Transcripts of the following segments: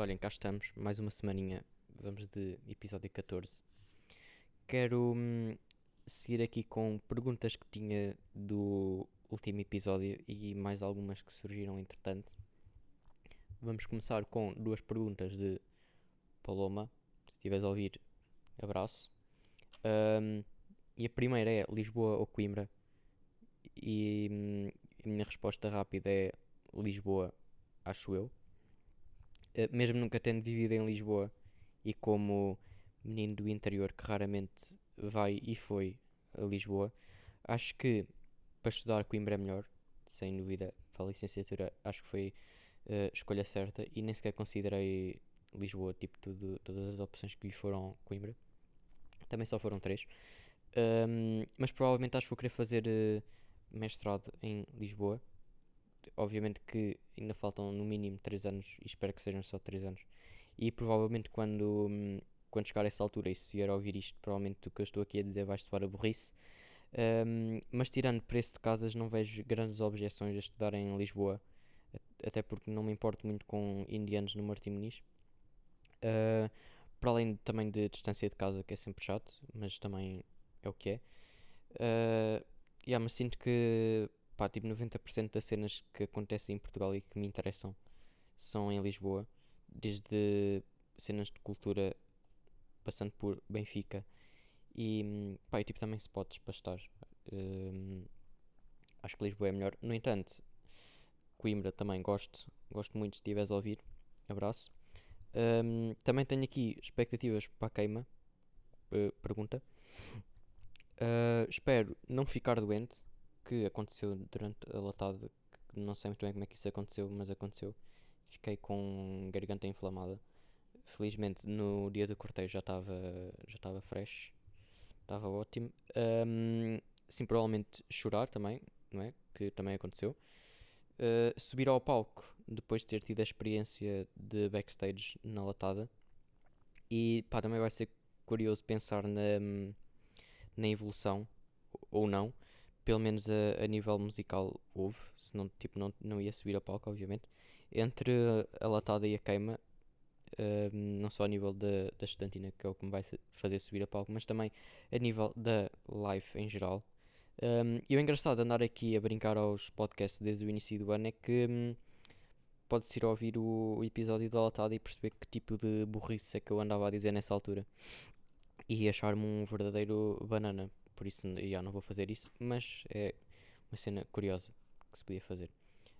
Olhem, cá estamos, mais uma semaninha, vamos de episódio 14. Quero hum, seguir aqui com perguntas que tinha do último episódio e mais algumas que surgiram entretanto. Vamos começar com duas perguntas de Paloma. Se estiveres a ouvir, abraço. Um, e a primeira é Lisboa ou Coimbra? E hum, a minha resposta rápida é Lisboa, acho eu. Uh, mesmo nunca tendo vivido em Lisboa e como menino do interior que raramente vai e foi a Lisboa, acho que para estudar Coimbra é melhor, sem dúvida. Para a licenciatura, acho que foi a uh, escolha certa e nem sequer considerei Lisboa, tipo, tudo, todas as opções que vi foram Coimbra. Também só foram três. Um, mas provavelmente acho que vou querer fazer uh, mestrado em Lisboa. Obviamente que ainda faltam no mínimo 3 anos e espero que sejam só 3 anos. E provavelmente quando, um, quando chegar a essa altura e se vier a ouvir isto, provavelmente o que eu estou aqui a dizer vai soar a burrice. Um, mas tirando preço de casas, não vejo grandes objeções a estudar em Lisboa, até porque não me importo muito com indianos no Martim Muniz. Uh, para além também de distância de casa, que é sempre chato, mas também é o que é. Uh, yeah, mas sinto que pá, tipo 90% das cenas que acontecem em Portugal e que me interessam são em Lisboa, desde cenas de cultura passando por Benfica e pá, e, tipo também spots para estar. Um, acho que Lisboa é melhor. No entanto, Coimbra também gosto, gosto muito se estiveres a ouvir. Abraço. Um, também tenho aqui expectativas para a queima. Uh, pergunta. Uh, espero não ficar doente, que aconteceu durante a latada. Não sei muito bem como é que isso aconteceu, mas aconteceu. Fiquei com garganta inflamada. Felizmente no dia do cortejo já estava já estava fresh, estava ótimo. Um, sim, provavelmente chorar também, não é? Que também aconteceu. Uh, subir ao palco depois de ter tido a experiência de backstage na latada. E pá, também vai ser curioso pensar na, na evolução, ou não, pelo menos a, a nível musical houve, senão tipo, não, não ia subir a palco, obviamente, entre a latada e a queima, uh, não só a nível da, da estantina, que é o que me vai fazer subir a palco, mas também a nível da live em geral. Um, e o engraçado de andar aqui a brincar aos podcasts desde o início do ano é que um, pode-se ir ouvir o, o, episódio da latada e perceber que tipo de burrice é que eu andava a dizer nessa altura e achar-me um verdadeiro banana. Por isso, já não vou fazer isso, mas é uma cena curiosa que se podia fazer.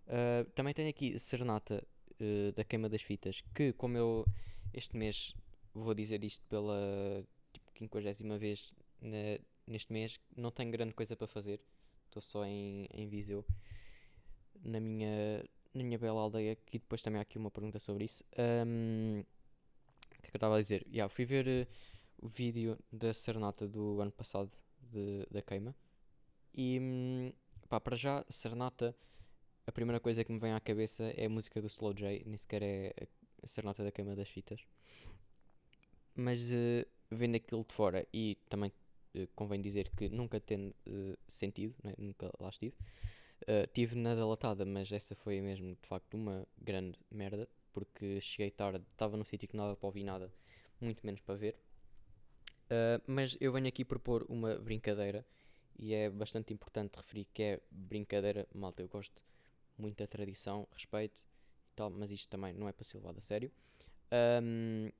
Uh, também tenho aqui Serenata uh, da Queima das Fitas, que, como eu este mês vou dizer isto pela tipo, 50 vez na, neste mês, não tenho grande coisa para fazer. Estou só em, em Viseu, na minha, na minha bela aldeia. E depois também há aqui uma pergunta sobre isso. Um, o que é que eu estava a dizer? Yeah, fui ver. Uh, o vídeo da serenata do ano passado de, da queima. E hum, pá, para já, serenata, a primeira coisa que me vem à cabeça é a música do Slow J, nem sequer é a serenata da queima das fitas. Mas uh, vendo aquilo de fora e também uh, convém dizer que nunca tendo uh, sentido, né? nunca lá estive. Uh, tive na delatada, mas essa foi mesmo de facto uma grande merda, porque cheguei tarde, estava num sítio que não dava para ouvir nada, muito menos para ver. Uh, mas eu venho aqui propor uma brincadeira e é bastante importante referir que é brincadeira, malta. Eu gosto muito da tradição, respeito e tal, mas isto também não é para ser levado a sério. Um,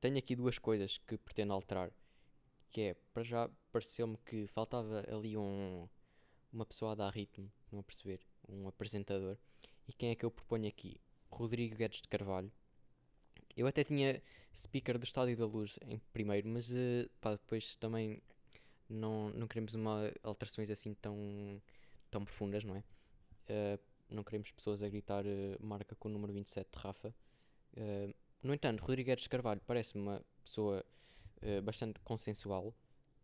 tenho aqui duas coisas que pretendo alterar. Que é, para já, pareceu-me que faltava ali um, uma pessoa a dar ritmo, não a perceber, um apresentador. E quem é que eu proponho aqui? Rodrigo Guedes de Carvalho eu até tinha speaker do Estádio da Luz em primeiro, mas uh, pá, depois também não, não queremos uma alterações assim tão, tão profundas, não é? Uh, não queremos pessoas a gritar uh, marca com o número 27 de Rafa. no entanto, Rodrigues Carvalho parece-me uma pessoa bastante consensual,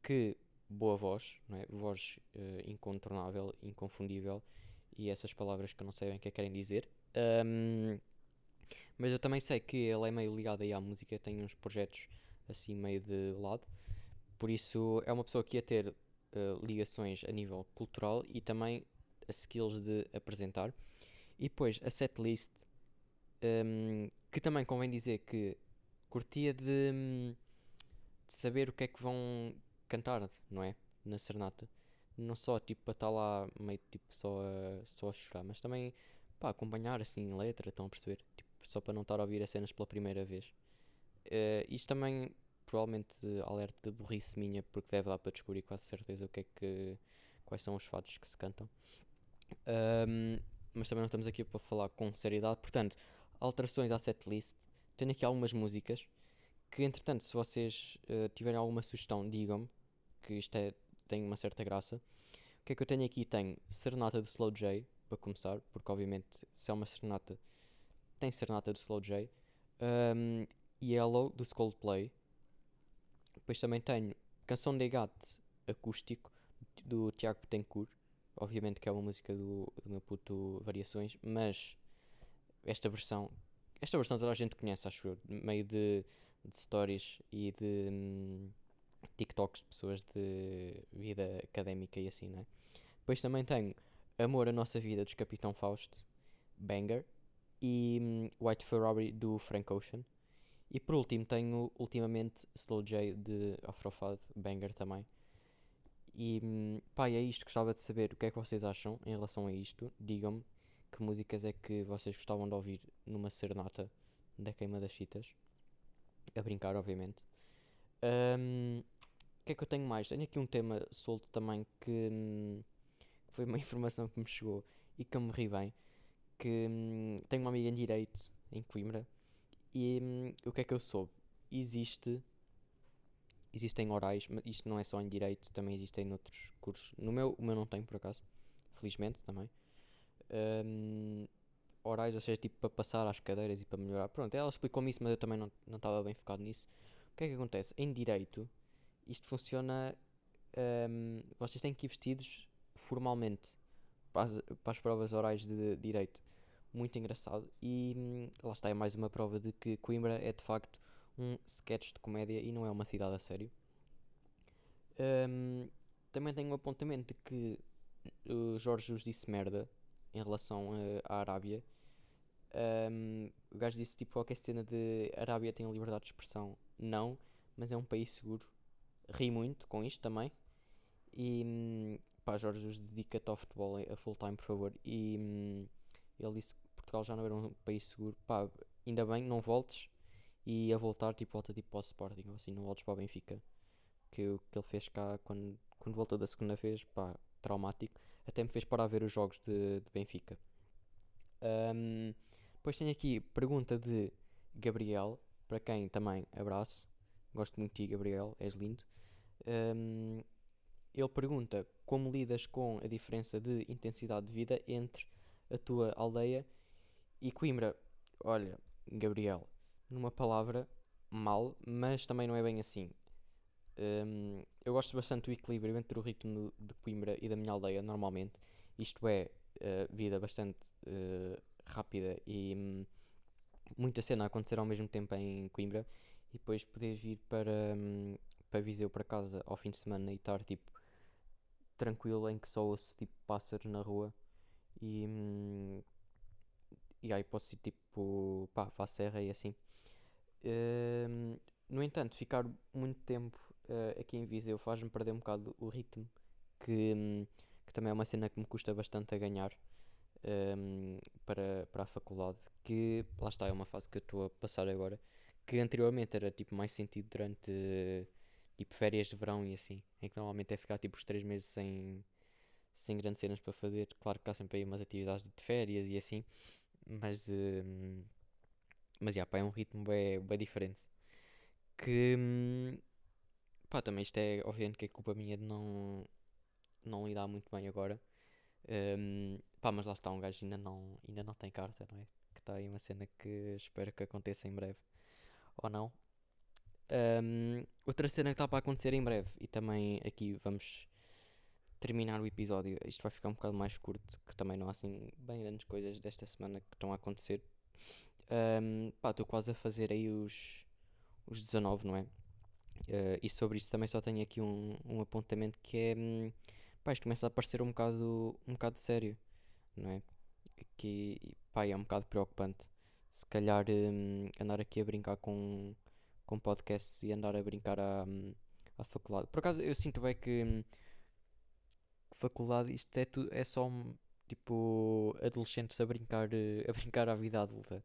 que boa voz, não é? voz incontornável, inconfundível e essas palavras que eu não sei bem o que é querem dizer. Um, mas eu também sei que ele é meio ligado aí à música, tem uns projetos assim meio de lado. Por isso é uma pessoa que ia ter uh, ligações a nível cultural e também a skills de apresentar. E depois a setlist Um, que também convém dizer que curtia de, de saber o que é que vão cantar, não é? Na serenata. Não só tipo para estar lá meio tipo só a, só a chorar, mas também para acompanhar assim letra, estão a perceber? Só para não estar a ouvir as cenas pela primeira vez. Uh, isto também provavelmente alerta de burrice minha, porque deve dar para descobrir quase certeza o que é que. quais são os fatos que se cantam. Um, mas também não estamos aqui para falar com seriedade. Portanto, alterações à setlist. Tenho aqui algumas músicas que, entretanto, se vocês uh, tiverem alguma sugestão, digam-me que isto é, tem uma certa graça. O que é que eu tenho aqui? Tenho Serenata do Slow J, para começar, porque obviamente se é uma serenata, tem Serenata do Slow J. Um, Yellow do Coldplay. Depois também tenho Canção de Gate acústico do Tiago Betancourt. Obviamente que é uma música do, do meu puto Variações, mas esta versão, esta versão toda a gente conhece, acho eu, meio de, de stories e de hum, TikToks de pessoas de vida académica e assim, né? Depois também tenho Amor a Nossa Vida dos Capitão Fausto, Banger, e hum, White Ferrari do Frank Ocean. E por último tenho ultimamente Slow J de Afrofad, Banger também. E hum, pá, é isto, gostava de saber o que é que vocês acham em relação a isto. Digam-me que músicas é que vocês gostavam de ouvir numa serenata da Queima das Fitas. A brincar, obviamente. Um, o que é que eu tenho mais? Tenho aqui um tema solto também que, hum, foi uma informação que me chegou e que eu me ri bem. Que hum, tenho uma amiga em Direito, em Coimbra, e hum, o que é que eu soube? Existe existem orais, mas isto não é só em direito, também existem noutros cursos. No meu, o meu não tem por acaso, felizmente também. Um, orais, ou seja, tipo para passar às cadeiras e para melhorar. Pronto, ela explicou-me isso, mas eu também não estava bem focado nisso. O que é que acontece? Em direito, isto funciona. Um, vocês têm que ir vestidos formalmente para as, para as provas orais de, de direito. Muito engraçado. E hum, lá está, é mais uma prova de que Coimbra é de facto um sketch de comédia e não é uma cidade a sério. Um, também tenho um apontamento de que o Jorge os disse merda em relação uh, à Arábia. Um, o gajo disse tipo qualquer cena de Arábia tem liberdade de expressão. Não, mas é um país seguro. Ri muito com isto também. E hum, pá, Jorge os dedica-te ao futebol a full time, por favor. E hum, ele disse Portugal já não era um país seguro. Pá, ainda bem, não voltes e a voltar, tipo, volta tipo para o Sporting, assim, não voltes para o Benfica. Que o que ele fez cá quando, quando voltou da segunda vez, pá, traumático. Até me fez parar a ver os jogos de, de Benfica. Um, depois tenho aqui pergunta de Gabriel, para quem também abraço. Gosto muito de ti, Gabriel, és lindo. Um, ele pergunta como lidas com a diferença de intensidade de vida entre a tua aldeia e Coimbra. Olha, Gabriel, numa palavra, mal, mas também não é bem assim. Um, eu gosto bastante do equilíbrio entre o ritmo de Coimbra e da minha aldeia, normalmente. Isto é, uh, vida bastante uh, rápida e um, muita cena a acontecer ao mesmo tempo em Coimbra. E depois poderes vir para, um, para Viseu, para casa, ao fim de semana e estar tipo tranquilo, em que só ouço tipo pássaros na rua. E, um, e aí posso ir tipo pá, a serra e assim. Uh, no entanto, ficar muito tempo uh, aqui em Viseu faz-me perder um bocado o ritmo, que, um, que também é uma cena que me custa bastante a ganhar um, para, para a faculdade, que lá está, é uma fase que eu estou a passar agora, que anteriormente era tipo mais sentido durante tipo férias de verão e assim, em que normalmente é ficar tipo os 3 meses sem, sem grandes cenas para fazer. Claro que há sempre aí umas atividades de férias e assim, mas hum, mas já, pá, é um ritmo bem, bem diferente. Que. Hum, pá, também isto é, obviamente, que é culpa minha de não. não lidar muito bem agora. Um, pá, mas lá está, um gajo ainda não, ainda não tem carta, não é? Que está aí uma cena que espero que aconteça em breve. Ou não. Um, outra cena que está para acontecer em breve, e também aqui vamos terminar o episódio. Isto vai ficar um bocado mais curto, que também não há assim bem grandes coisas desta semana que estão a acontecer. Um, pá, estou quase a fazer aí os, os 19, não é? Uh, e sobre isso também só tenho aqui um, um apontamento que é. Um, pá, isto começa a parecer um bocado, um bocado sério, não é? Que, pá, é um bocado preocupante. se calhar hum, andar aqui a brincar com, com podcasts e andar a brincar à, hum, à faculdade. Por acaso eu sinto bem que hum, faculdade isto é, tu, é só tipo adolescentes a brincar, eh, a brincar à vida adulta.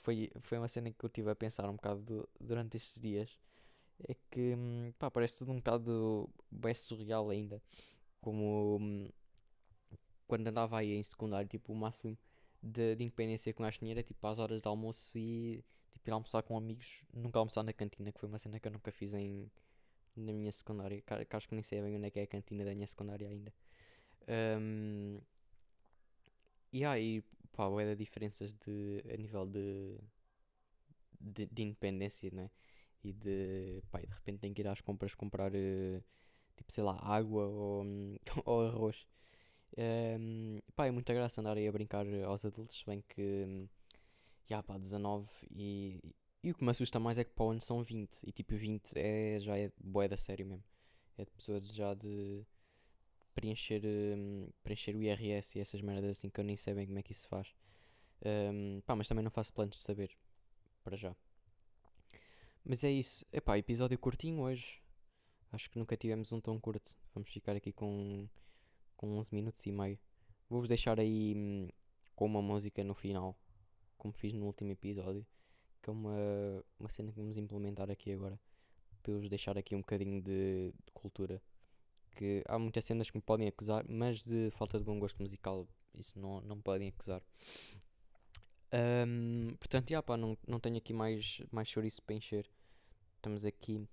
Foi, foi uma cena que eu estive a pensar um bocado du- durante estes dias. É que hum, pá, parece tudo um bocado bem surreal ainda. Como hum, quando andava aí em secundário, tipo, o máximo de, de independência gajo tinha era tipo às horas de almoço e tipo ir almoçar com amigos, nunca almoçar na cantina, que foi uma cena que eu nunca fiz em, na minha secundária. Que, acho que nem sei bem onde é que é a cantina da minha secundária ainda. Um, e aí, pá, bué de diferenças de, a nível de, de, de independência, né? E de, pá, e de repente tenho que ir às compras comprar, eh, tipo, sei lá, água ou, ou arroz. Um, pá, é muita graça andar aí a brincar aos adultos, bem que, hum, já pá, 19 e, e o que me assusta mais é que para o ano são 20 e tipo 20 é, já é bué da sério mesmo. É de pessoas já de preencher, hum, preencher o IRS e essas merdas assim que eu nem sei bem como é que isso se faz. Um, pá, mas também não faço planos de saber, para já. Mas é isso. Epá, episódio curtinho hoje. Acho que nunca tivemos um tão curto. Vamos ficar aqui com, com 11 minutos e meio. Vou-vos deixar aí hum, com uma música no final, como fiz no último episódio, que é uma, uma cena que vamos implementar aqui agora, para eu vos deixar aqui um bocadinho de, de cultura. Que há muitas cenas que me podem acusar, mas de falta de bom gosto musical, isso não, não me podem acusar. Ahm, portanto, já, pá, não, não tenho aqui mais, mais chouriço para encher. Estamos aqui,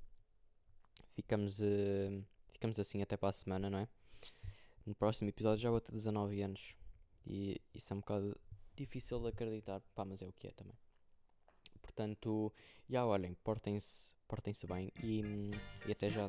ficamos, eh, ficamos assim até para a semana, não é? No próximo episódio já vou ter 19 anos. E isso é um bocado difícil de acreditar, pá, mas é o que é também. Portanto, já olhem, portem-se portem bem e, hum, e até já.